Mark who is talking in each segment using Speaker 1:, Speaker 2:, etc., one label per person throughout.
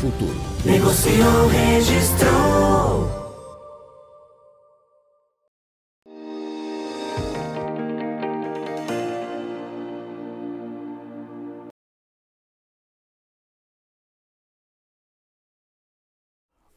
Speaker 1: futuro.
Speaker 2: Negociou, registrou.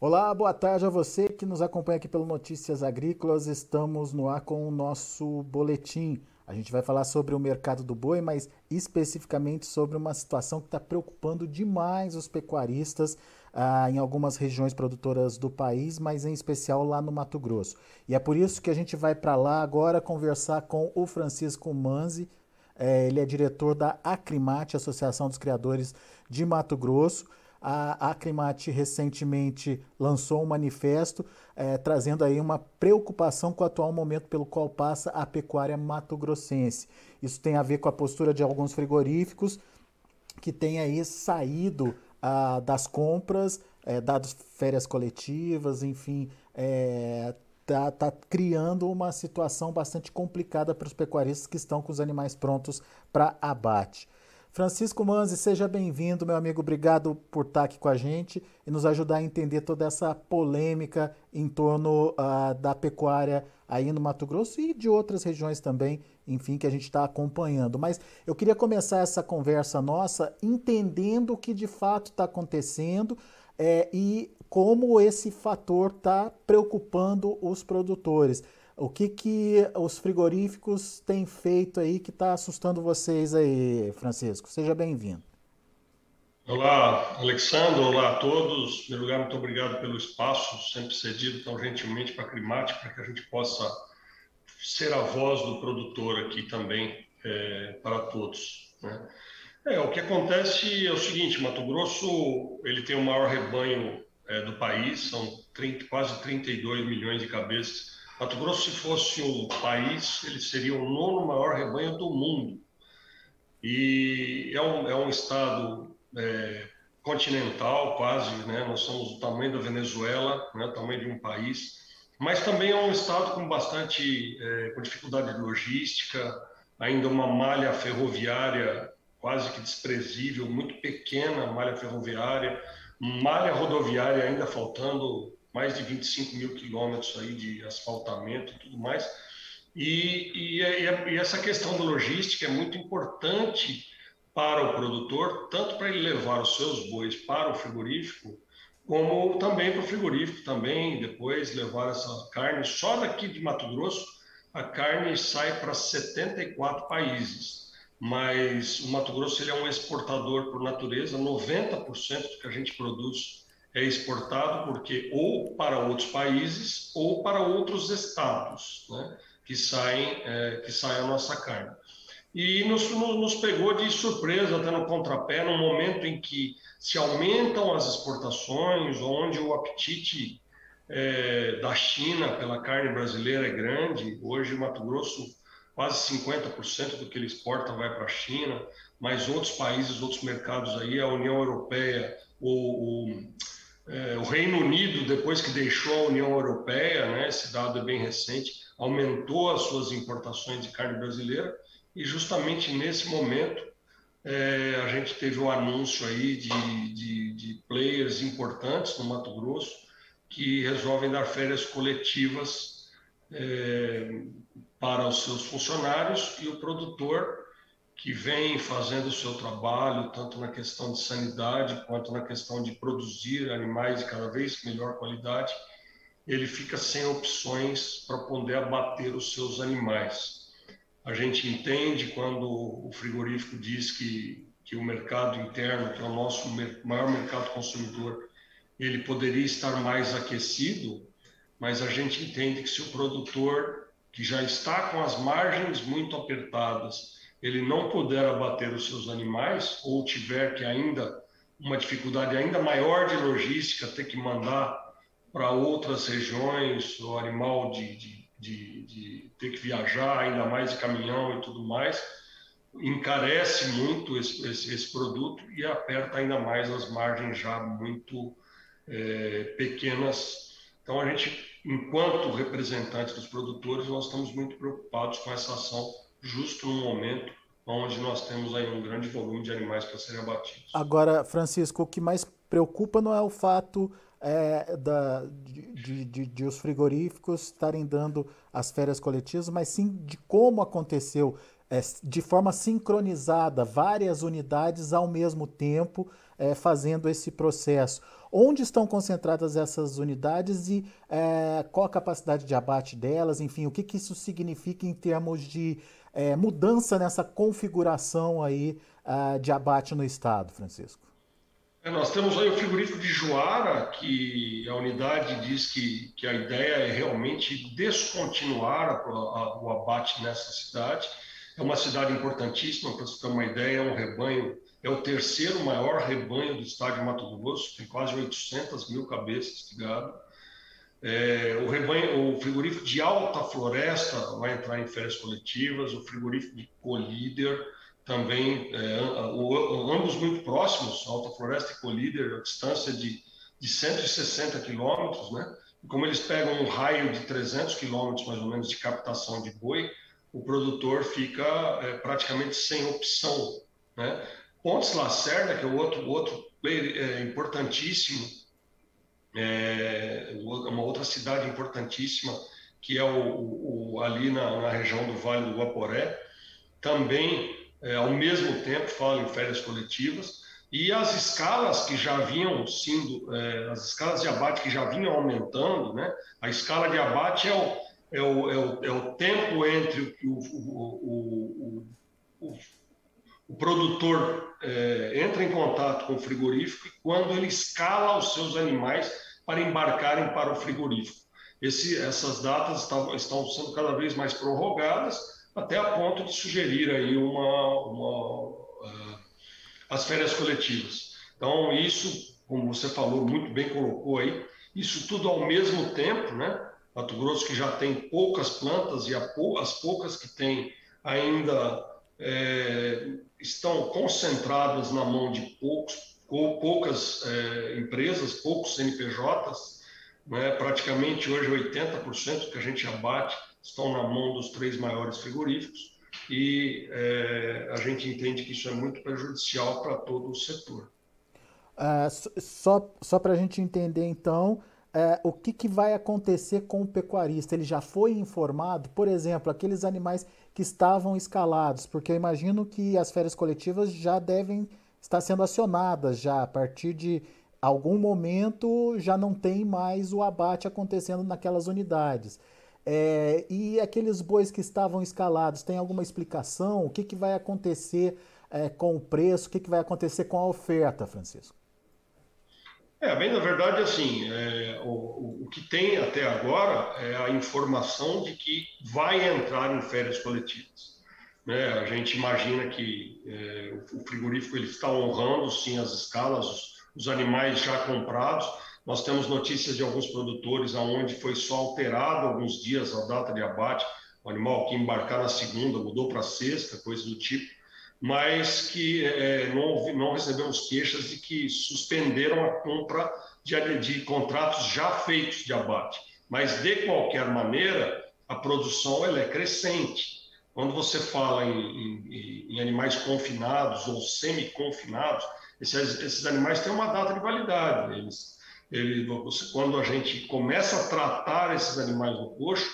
Speaker 3: Olá, boa tarde a você que nos acompanha aqui pelo Notícias Agrícolas. Estamos no ar com o nosso boletim. A gente vai falar sobre o mercado do boi, mas especificamente sobre uma situação que está preocupando demais os pecuaristas ah, em algumas regiões produtoras do país, mas em especial lá no Mato Grosso. E é por isso que a gente vai para lá agora conversar com o Francisco Manzi. É, ele é diretor da Acrimate, Associação dos Criadores de Mato Grosso. A Acrimate recentemente lançou um manifesto é, trazendo aí uma preocupação com o atual momento pelo qual passa a pecuária mato-grossense. Isso tem a ver com a postura de alguns frigoríficos que têm aí saído ah, das compras, é, dados férias coletivas, enfim, é, tá, tá criando uma situação bastante complicada para os pecuaristas que estão com os animais prontos para abate. Francisco Manzi, seja bem-vindo, meu amigo. Obrigado por estar aqui com a gente e nos ajudar a entender toda essa polêmica em torno uh, da pecuária aí no Mato Grosso e de outras regiões também, enfim, que a gente está acompanhando. Mas eu queria começar essa conversa nossa entendendo o que de fato está acontecendo é, e como esse fator está preocupando os produtores. O que, que os frigoríficos têm feito aí que está assustando vocês aí, Francisco? Seja bem-vindo.
Speaker 4: Olá, Alexandre, olá a todos. Em primeiro lugar, muito obrigado pelo espaço sempre cedido tão gentilmente para a Climate, para que a gente possa ser a voz do produtor aqui também é, para todos. Né? É, o que acontece é o seguinte, Mato Grosso ele tem o maior rebanho é, do país, são 30, quase 32 milhões de cabeças Mato Grosso, se fosse um país, ele seria o nono maior rebanho do mundo. E é um, é um estado é, continental, quase, né? Nós somos do tamanho da Venezuela, né? tamanho de um país. Mas também é um estado com bastante, é, com dificuldade de logística, ainda uma malha ferroviária quase que desprezível, muito pequena malha ferroviária, malha rodoviária ainda faltando mais de 25 mil quilômetros aí de asfaltamento e tudo mais. E, e, e, essa questão da logística é muito importante para o produtor, tanto para ele levar os seus bois para o frigorífico, como também para o frigorífico também depois levar essa carne. Só daqui de Mato Grosso a carne sai para 74 países. Mas o Mato Grosso ele é um exportador por natureza, 90% do que a gente produz é exportado porque ou para outros países ou para outros estados, né, que saem é, que sai a nossa carne. E nos, nos pegou de surpresa, até no contrapé, no momento em que se aumentam as exportações, onde o apetite é, da China pela carne brasileira é grande. Hoje, Mato Grosso, quase 50% do que ele exporta vai para a China, mas outros países, outros mercados aí, a União Europeia, o, o é, o Reino Unido, depois que deixou a União Europeia, né, esse dado é bem recente, aumentou as suas importações de carne brasileira e justamente nesse momento é, a gente teve o um anúncio aí de, de, de, players importantes no Mato Grosso que resolvem dar férias coletivas é, para os seus funcionários e o produtor que vem fazendo o seu trabalho, tanto na questão de sanidade quanto na questão de produzir animais de cada vez melhor qualidade, ele fica sem opções para poder abater os seus animais. A gente entende quando o frigorífico diz que, que o mercado interno, que é o nosso maior mercado consumidor, ele poderia estar mais aquecido, mas a gente entende que se o produtor que já está com as margens muito apertadas ele não puder abater os seus animais ou tiver que ainda uma dificuldade ainda maior de logística, ter que mandar para outras regiões o animal de, de, de, de, ter que viajar, ainda mais de caminhão e tudo mais, encarece muito esse, esse, esse produto e aperta ainda mais as margens já muito é, pequenas. Então, a gente, enquanto representantes dos produtores, nós estamos muito preocupados com essa ação, justo no momento onde nós temos aí um grande volume de animais para serem abatidos.
Speaker 3: Agora, Francisco, o que mais preocupa não é o fato é, da, de, de, de, os frigoríficos estarem dando as férias coletivas, mas sim de como aconteceu é, de forma sincronizada várias unidades ao mesmo tempo é, fazendo esse processo. Onde estão concentradas essas unidades e é, qual a capacidade de abate delas? Enfim, o que, que isso significa em termos de é, mudança nessa configuração aí uh, de abate no estado, Francisco?
Speaker 4: É, nós temos aí o frigorífico de Juara, que a unidade diz que, que a ideia é realmente descontinuar a, a, o abate nessa cidade. É uma cidade importantíssima, para você ter uma ideia, é um rebanho é o terceiro maior rebanho do estado de Mato Grosso, tem quase 800 mil cabeças de gado. É, o, rebanho, o frigorífico de Alta Floresta vai entrar em férias coletivas, o frigorífico de Colíder também, é, ambos muito próximos, Alta Floresta e Colíder, a distância de, de 160 quilômetros, né? Como eles pegam um raio de 300 quilômetros, mais ou menos, de captação de boi, o produtor fica é, praticamente sem opção, né? Pontes Lacerda, que é outro, outro é, importantíssimo, é, uma outra cidade importantíssima, que é o, o ali na, na, região do Vale do Guaporé, também, é, ao mesmo tempo, fala em férias coletivas, e as escalas que já vinham sendo, é, as escalas de abate que já vinham aumentando, né? a escala de abate é o, é o, é o, é o tempo entre o, o, o o produtor é, entra em contato com o frigorífico e quando ele escala os seus animais para embarcarem para o frigorífico. Esse, essas datas estão, estão sendo cada vez mais prorrogadas até a ponto de sugerir aí uma, uma uh, as férias coletivas. Então isso, como você falou muito bem colocou aí, isso tudo ao mesmo tempo, né? Mato Grosso que já tem poucas plantas e as poucas que tem ainda é, estão concentradas na mão de poucos, poucas é, empresas, poucos CNPJs, né? praticamente hoje 80% que a gente abate estão na mão dos três maiores frigoríficos e é, a gente entende que isso é muito prejudicial para todo o setor.
Speaker 3: Uh, só só para a gente entender então, é, o que, que vai acontecer com o pecuarista? Ele já foi informado? Por exemplo, aqueles animais que estavam escalados, porque eu imagino que as férias coletivas já devem estar sendo acionadas já a partir de algum momento já não tem mais o abate acontecendo naquelas unidades. É, e aqueles bois que estavam escalados, tem alguma explicação? O que, que vai acontecer é, com o preço? O que, que vai acontecer com a oferta, Francisco?
Speaker 4: É, bem, na verdade, assim, é, o, o que tem até agora é a informação de que vai entrar em férias coletivas. Né? A gente imagina que é, o frigorífico ele está honrando, sim, as escalas, os, os, animais já comprados. Nós temos notícias de alguns produtores aonde foi só alterado alguns dias a data de abate. O animal que embarcar na segunda mudou para sexta, coisa do tipo mas que é, não, não recebemos queixas de que suspenderam a compra de, de contratos já feitos de abate. Mas, de qualquer maneira, a produção ela é crescente. Quando você fala em, em, em animais confinados ou semi-confinados, esses, esses, animais têm uma data de validade. Eles, ele, você, quando a gente começa a tratar esses animais no coxo,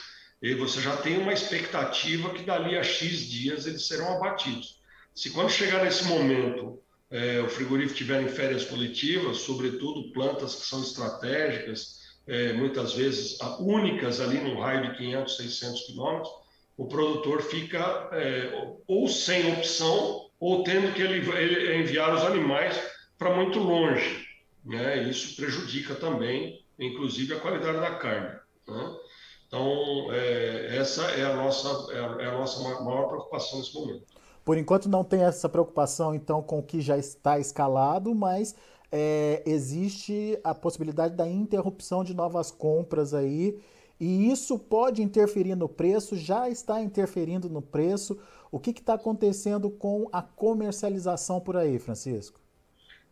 Speaker 4: você já tem uma expectativa que dali a X dias eles serão abatidos. Se quando chegar nesse momento é, o frigorífico tiver em férias coletivas, sobretudo plantas que são estratégicas, é, muitas vezes únicas ali no raio de 500, 600 quilômetros, o produtor fica é, ou sem opção ou tendo que ele, ele enviar os animais para muito longe. Né? Isso prejudica também, inclusive, a qualidade da carne. Né? Então, é, essa é a nossa, é a, é a nossa maior preocupação nesse momento.
Speaker 3: Por enquanto não tem essa preocupação, então, com o que já está escalado, mas é, existe a possibilidade da interrupção de novas compras aí, e isso pode interferir no preço, já está interferindo no preço. O que está acontecendo com a comercialização por aí, Francisco?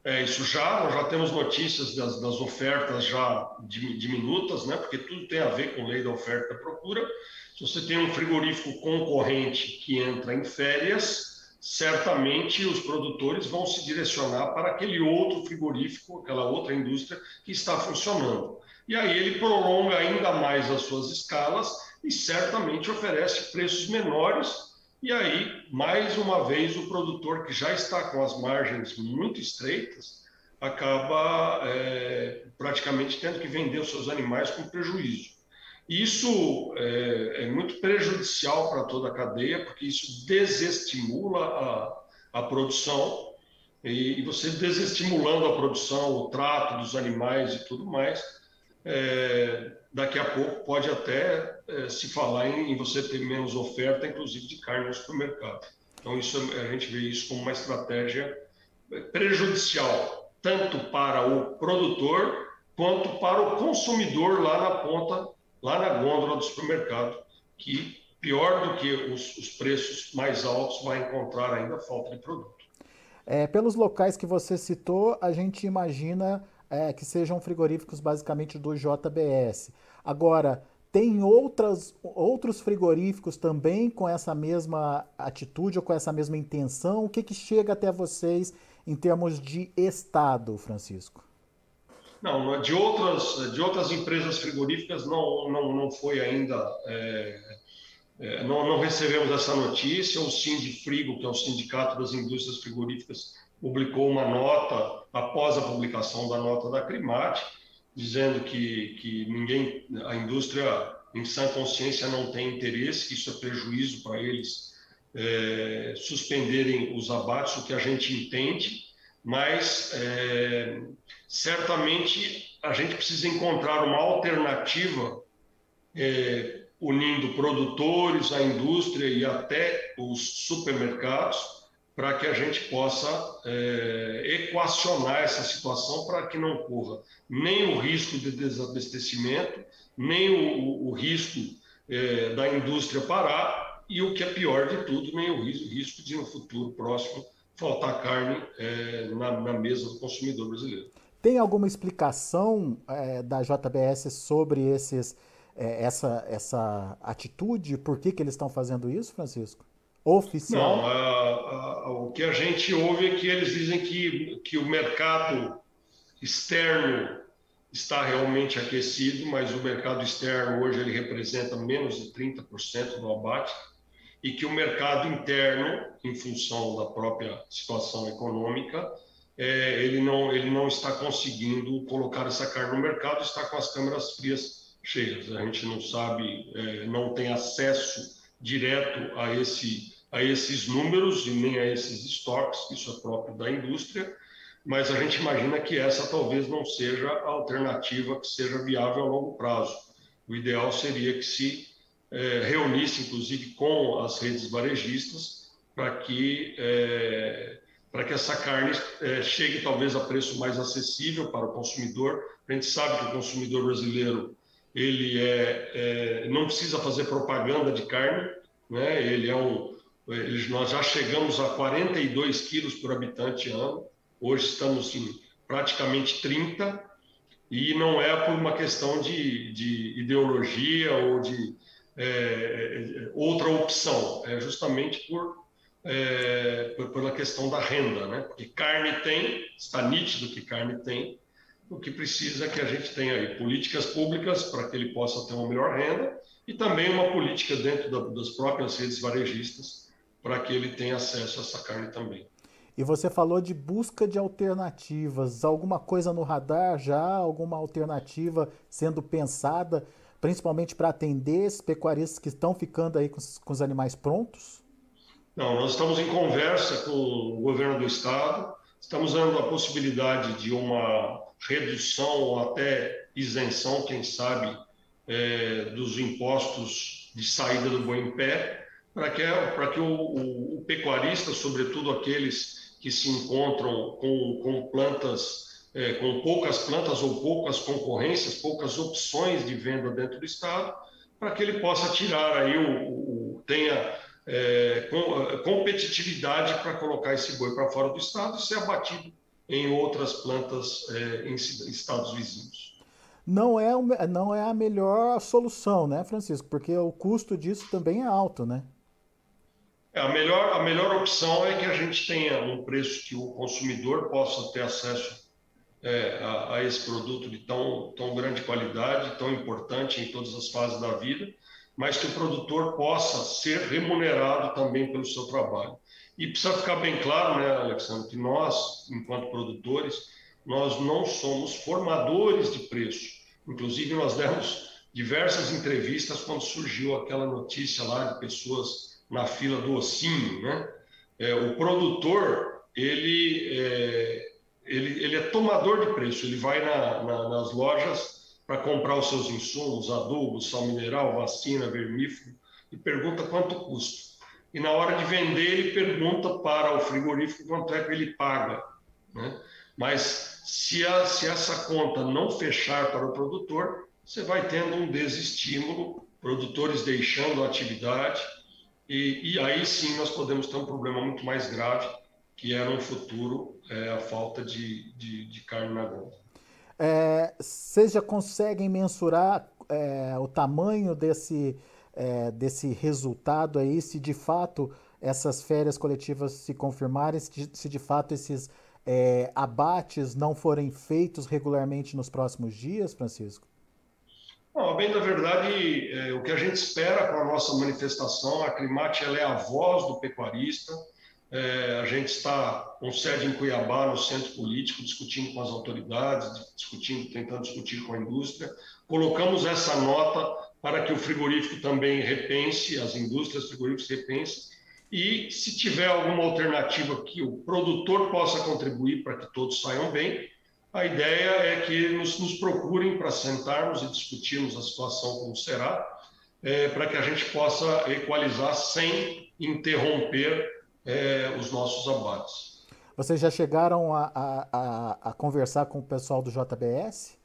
Speaker 4: É, isso já, já temos notícias das, das ofertas já diminutas, né? porque tudo tem a ver com lei da oferta e da procura. Se você tem um frigorífico concorrente que entra em férias, certamente os produtores vão se direcionar para aquele outro frigorífico, aquela outra indústria que está funcionando. E aí ele prolonga ainda mais as suas escalas e certamente oferece preços menores. E aí, mais uma vez, o produtor que já está com as margens muito estreitas acaba é, praticamente tendo que vender os seus animais com prejuízo. Isso é, é muito prejudicial para toda a cadeia, porque isso desestimula a, a produção, e, e, você desestimulando a produção, o trato dos animais e tudo mais, é, daqui a pouco pode até é, se falar em, em, você ter menos oferta, inclusive de carne no supermercado. Então, isso, a gente vê isso como uma estratégia prejudicial, tanto para o produtor quanto para o consumidor lá na ponta lá na gôndola do supermercado, que pior do que os, os preços mais altos vai encontrar ainda falta de produto.
Speaker 3: É, pelos locais que você citou, a gente imagina é, que sejam frigoríficos basicamente do JBS. Agora, tem outras, outros frigoríficos também com essa mesma atitude ou com essa mesma intenção? O que, que chega até vocês em termos de Estado, Francisco?
Speaker 4: Não, de outras, de outras empresas frigoríficas não, não, não foi ainda. É, é, não, não recebemos essa notícia. O Sindifrigo, que é o Sindicato das Indústrias Frigoríficas, publicou uma nota após a publicação da nota da Crimate, dizendo que, que ninguém, a indústria em sã consciência não tem interesse, que isso é prejuízo para eles é, suspenderem os abates, o que a gente entende, mas é, certamente a gente precisa encontrar uma alternativa é, unindo produtores, a indústria e até os supermercados para que a gente possa é, equacionar essa situação para que não corra nem o risco de desabastecimento, nem o, o risco é, da indústria parar e o que é pior de tudo, nem o risco de no futuro próximo faltar carne é, na, na mesa do consumidor brasileiro.
Speaker 3: Tem alguma explicação é, da JBS sobre esses, é, essa, essa atitude? Por que, que eles estão fazendo isso, Francisco? Oficial?
Speaker 4: Não, a, a, o que a gente ouve é que eles dizem que, que o mercado externo está realmente aquecido, mas o mercado externo hoje ele representa menos de 30% do abate e que o mercado interno, em função da própria situação econômica, é, ele, não, ele não está conseguindo colocar essa carne no mercado, está com as câmeras frias cheias. A gente não sabe, é, não tem acesso direto a, esse, a esses números e nem a esses estoques, isso é próprio da indústria, mas a gente imagina que essa talvez não seja a alternativa que seja viável a longo prazo. O ideal seria que se é, reunisse, inclusive, com as redes varejistas para que é, para que essa carne é, chegue talvez a preço mais acessível para o consumidor. A gente sabe que o consumidor brasileiro ele é, é não precisa fazer propaganda de carne, né? Ele é um, ele, nós já chegamos a 42 quilos por habitante ano. Hoje estamos em praticamente 30 e não é por uma questão de, de ideologia ou de é, é outra opção, é justamente por é, pela questão da renda, né? Porque carne tem, está nítido que carne tem, o que precisa é que a gente tenha aí políticas públicas para que ele possa ter uma melhor renda e também uma política dentro da, das próprias redes varejistas para que ele tenha acesso a essa carne também.
Speaker 3: E você falou de busca de alternativas, alguma coisa no radar já, alguma alternativa sendo pensada, principalmente para atender esses pecuaristas que estão ficando aí com, com os animais prontos?
Speaker 4: Não, nós estamos em conversa com o governo do estado, estamos dando a possibilidade de uma redução ou até isenção, quem sabe, é, dos impostos de saída do boi em pé, para que, para que o, o, o, pecuarista, sobretudo aqueles que se encontram com, com plantas, é, com poucas plantas ou poucas concorrências, poucas opções de venda dentro do estado, para que ele possa tirar aí o, o tenha é, com, competitividade para colocar esse boi para fora do estado e ser abatido em outras plantas é, em estados vizinhos
Speaker 3: não é, não é a melhor solução, né, Francisco? Porque o custo disso também é alto, né?
Speaker 4: É, a, melhor, a melhor opção é que a gente tenha um preço que o consumidor possa ter acesso é, a, a, esse produto de tão, tão grande qualidade, tão importante em todas as fases da vida, mas que o produtor possa ser remunerado também pelo seu trabalho. E precisa ficar bem claro, né, Alexandre, que nós, enquanto produtores, nós não somos formadores de preço. Inclusive, nós demos diversas entrevistas quando surgiu aquela notícia lá de pessoas na fila do ossinho, né? É, o produtor, ele é, ele, ele é tomador de preço, ele vai na, na, nas lojas para comprar os seus insumos, adubo, sal mineral, vacina, vermífugo, e pergunta quanto custa. E na hora de vender, ele pergunta para o frigorífico quanto é que ele paga. Né? Mas se, a, se essa conta não fechar para o produtor, você vai tendo um desestímulo, produtores deixando a atividade, e, e aí sim nós podemos ter um problema muito mais grave, que é no futuro é, a falta de, de, de carne na gôndola.
Speaker 3: É, vocês já conseguem mensurar é, o tamanho desse, é, desse resultado aí, se de fato essas férias coletivas se confirmarem, se de, se de fato esses é, abates não forem feitos regularmente nos próximos dias, Francisco?
Speaker 4: Bem da verdade, é, o que a gente espera com a nossa manifestação, a Climate ela é a voz do pecuarista. É, a gente está com sede em Cuiabá, no centro político, discutindo com as autoridades, discutindo, tentando discutir com a indústria. Colocamos essa nota para que o frigorífico também repense, as indústrias frigoríficas repensem e se tiver alguma alternativa que o produtor possa contribuir para que todos saiam bem, a ideia é que nos, nos procurem para sentarmos e discutirmos a situação como será, é, para que a gente possa equalizar sem interromper é, os nossos abates.
Speaker 3: Vocês já chegaram a, a, a, conversar com o pessoal do JBS?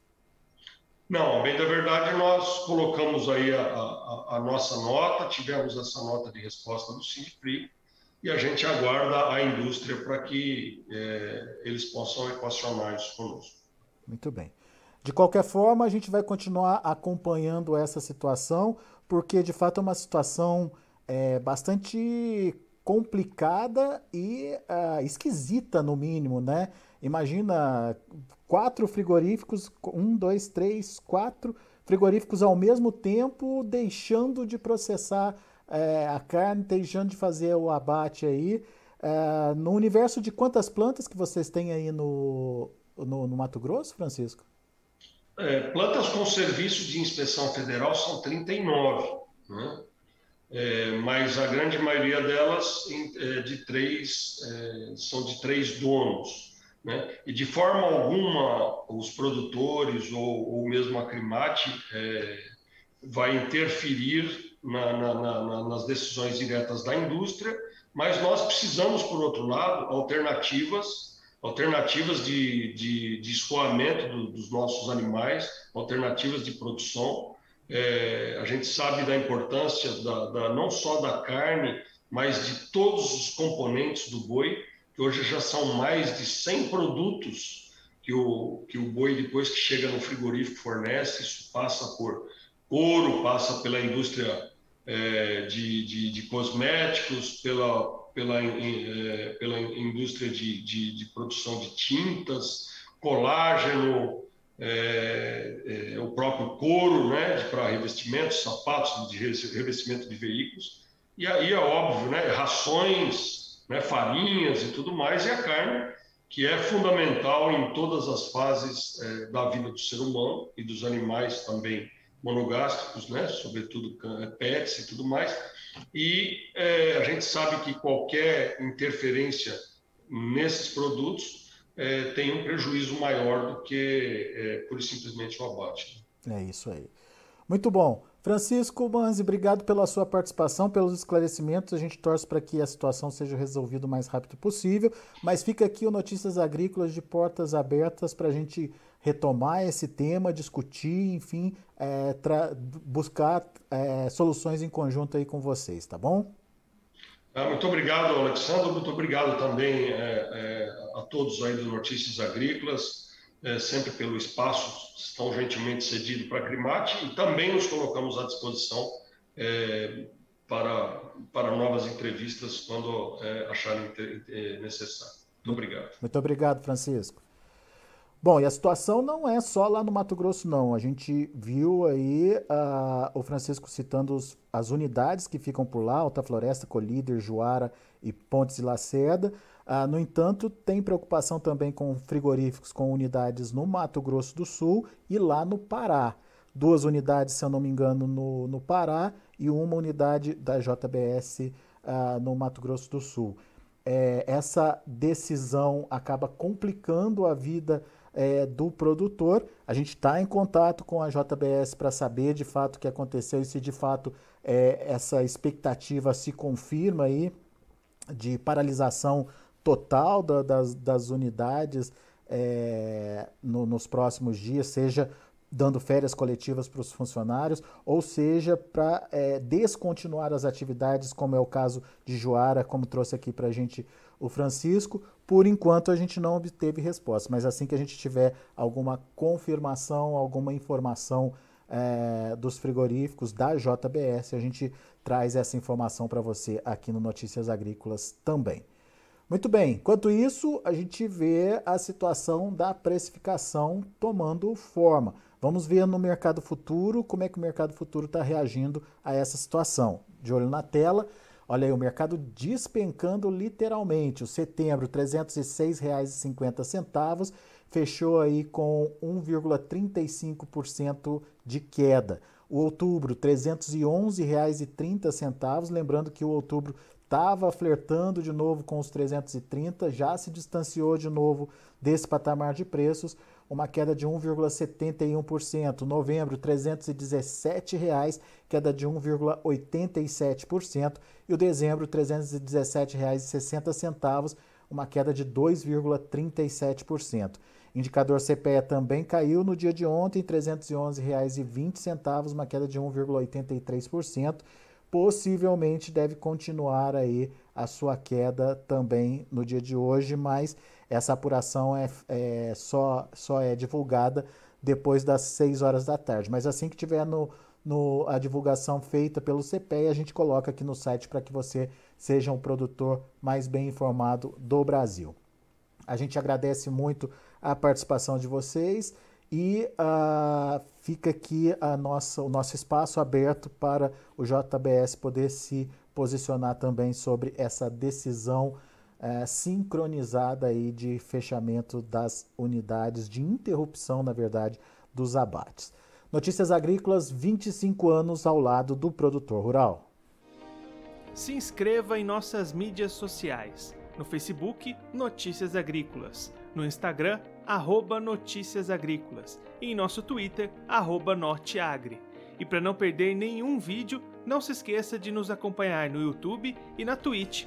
Speaker 4: Não, bem da verdade, nós colocamos aí a, a, a, nossa nota, tivemos essa nota de resposta do Sindipri e a gente aguarda a indústria para que é, eles possam equacionar isso conosco.
Speaker 3: Muito bem. De qualquer forma, a gente vai continuar acompanhando essa situação, porque de fato é uma situação é, bastante complicada e uh, esquisita, no mínimo, né? Imagina quatro frigoríficos, um, dois, três, quatro frigoríficos ao mesmo tempo, deixando de processar é, a carne, deixando de fazer o abate aí. É, no universo de quantas plantas que vocês têm aí no, no, no Mato Grosso, Francisco?
Speaker 4: É, plantas com serviço de inspeção federal são 39, né? É, mas a grande maioria delas é de três, é, são de três donos. Né? E de forma alguma os produtores ou, ou mesmo a Crimate é, vai interferir na, na, na, nas decisões diretas da indústria, mas nós precisamos, por outro lado, alternativas, alternativas de, de, de escoamento do, dos nossos animais, alternativas de produção. É, a gente sabe da importância da, da, não só da carne, mas de todos os componentes do boi que hoje já são mais de 100 produtos que o, que o boi, depois que chega no frigorífico, fornece. Isso passa por couro, passa pela indústria é, de, de, de, cosméticos, pela, pela, é, pela indústria de, de, de, produção de tintas, colágeno, é, é o próprio couro né, para revestimentos, sapatos de revestimento de veículos. E aí é óbvio, né, rações né, farinhas e tudo mais, e a carne, que é fundamental em todas as fases é, da vida do ser humano e dos animais também monogástricos, né, sobretudo é, pets e tudo mais. E é, a gente sabe que qualquer interferência nesses produtos é, tem um prejuízo maior do que é, por simplesmente o abate.
Speaker 3: É isso aí. Muito bom. Francisco Manzi, obrigado pela sua participação, pelos esclarecimentos. A gente torce para que a situação seja resolvida o mais rápido possível. Mas fica aqui o Notícias Agrícolas de portas abertas para a gente retomar esse tema, discutir, enfim, é, buscar é, soluções em conjunto aí com vocês, tá bom?
Speaker 4: Ah, muito obrigado, Alexandre. Muito obrigado também é, é, a todos aí do Notícias Agrícolas, é, sempre pelo espaço tão gentilmente cedido para a Crimate e também nos colocamos à disposição é, para, para novas entrevistas quando é, acharem necessário. Muito obrigado.
Speaker 3: Muito obrigado, Francisco. Bom, e a situação não é só lá no Mato Grosso, não. A gente viu aí uh, o Francisco citando os, as unidades que ficam por lá, Alta Floresta, Colíder, Juara e Pontes e Lacerda. Uh, no entanto, tem preocupação também com frigoríficos com unidades no Mato Grosso do Sul e lá no Pará. Duas unidades, se eu não me engano, no, no Pará e uma unidade da JBS uh, ah, no Mato Grosso do Sul. É, essa decisão acaba complicando a vida é, do produtor. A gente está em contato com a JBS para saber de fato o que aconteceu e se de fato é, essa expectativa se confirma aí de paralisação total da, das, das, unidades é, no, nos próximos dias, seja dando férias coletivas para os funcionários, ou seja, para é, descontinuar as atividades, como é o caso de Joara, como trouxe aqui para a gente o Francisco. Por enquanto a gente não obteve resposta, mas assim que a gente tiver alguma confirmação, alguma informação é, dos frigoríficos da JBS, a gente traz essa informação para você aqui no Notícias Agrícolas também. Muito bem, enquanto isso, a gente vê a situação da precificação tomando forma. Vamos ver no mercado futuro como é que o mercado futuro está reagindo a essa situação. De olho na tela, Olha aí, o mercado despencando literalmente. O setembro, R$ 306,50, fechou aí com 1,35% de queda. O outubro, R$ 311,30. Lembrando que o outubro estava flertando de novo com os 330, já se distanciou de novo desse patamar de preços uma queda de 1,71%. Novembro, 317 reais, queda de 1,87%. E o dezembro, R$ 317,60, uma queda de 2,37%. Indicador CPE também caiu no dia de ontem, R$ 311,20, uma queda de 1,83%. Possivelmente deve continuar aí a sua queda também no dia de hoje, mas essa apuração é, é, só, só é divulgada depois das 6 horas da tarde. Mas assim que tiver no, no, a divulgação feita pelo CPE, a gente coloca aqui no site para que você seja um produtor mais bem informado do Brasil. A gente agradece muito a participação de vocês e uh, fica aqui a nossa, o nosso espaço aberto para o JBS poder se posicionar também sobre essa decisão é, sincronizada aí de fechamento das unidades, de interrupção, na verdade, dos abates. Notícias Agrícolas, 25 anos ao lado do produtor rural.
Speaker 5: Se inscreva em nossas mídias sociais. No Facebook, Notícias Agrícolas. No Instagram, arroba Notícias Agrícolas. E em nosso Twitter, arroba Norteagri. E para não perder nenhum vídeo, não se esqueça de nos acompanhar no YouTube e na Twitch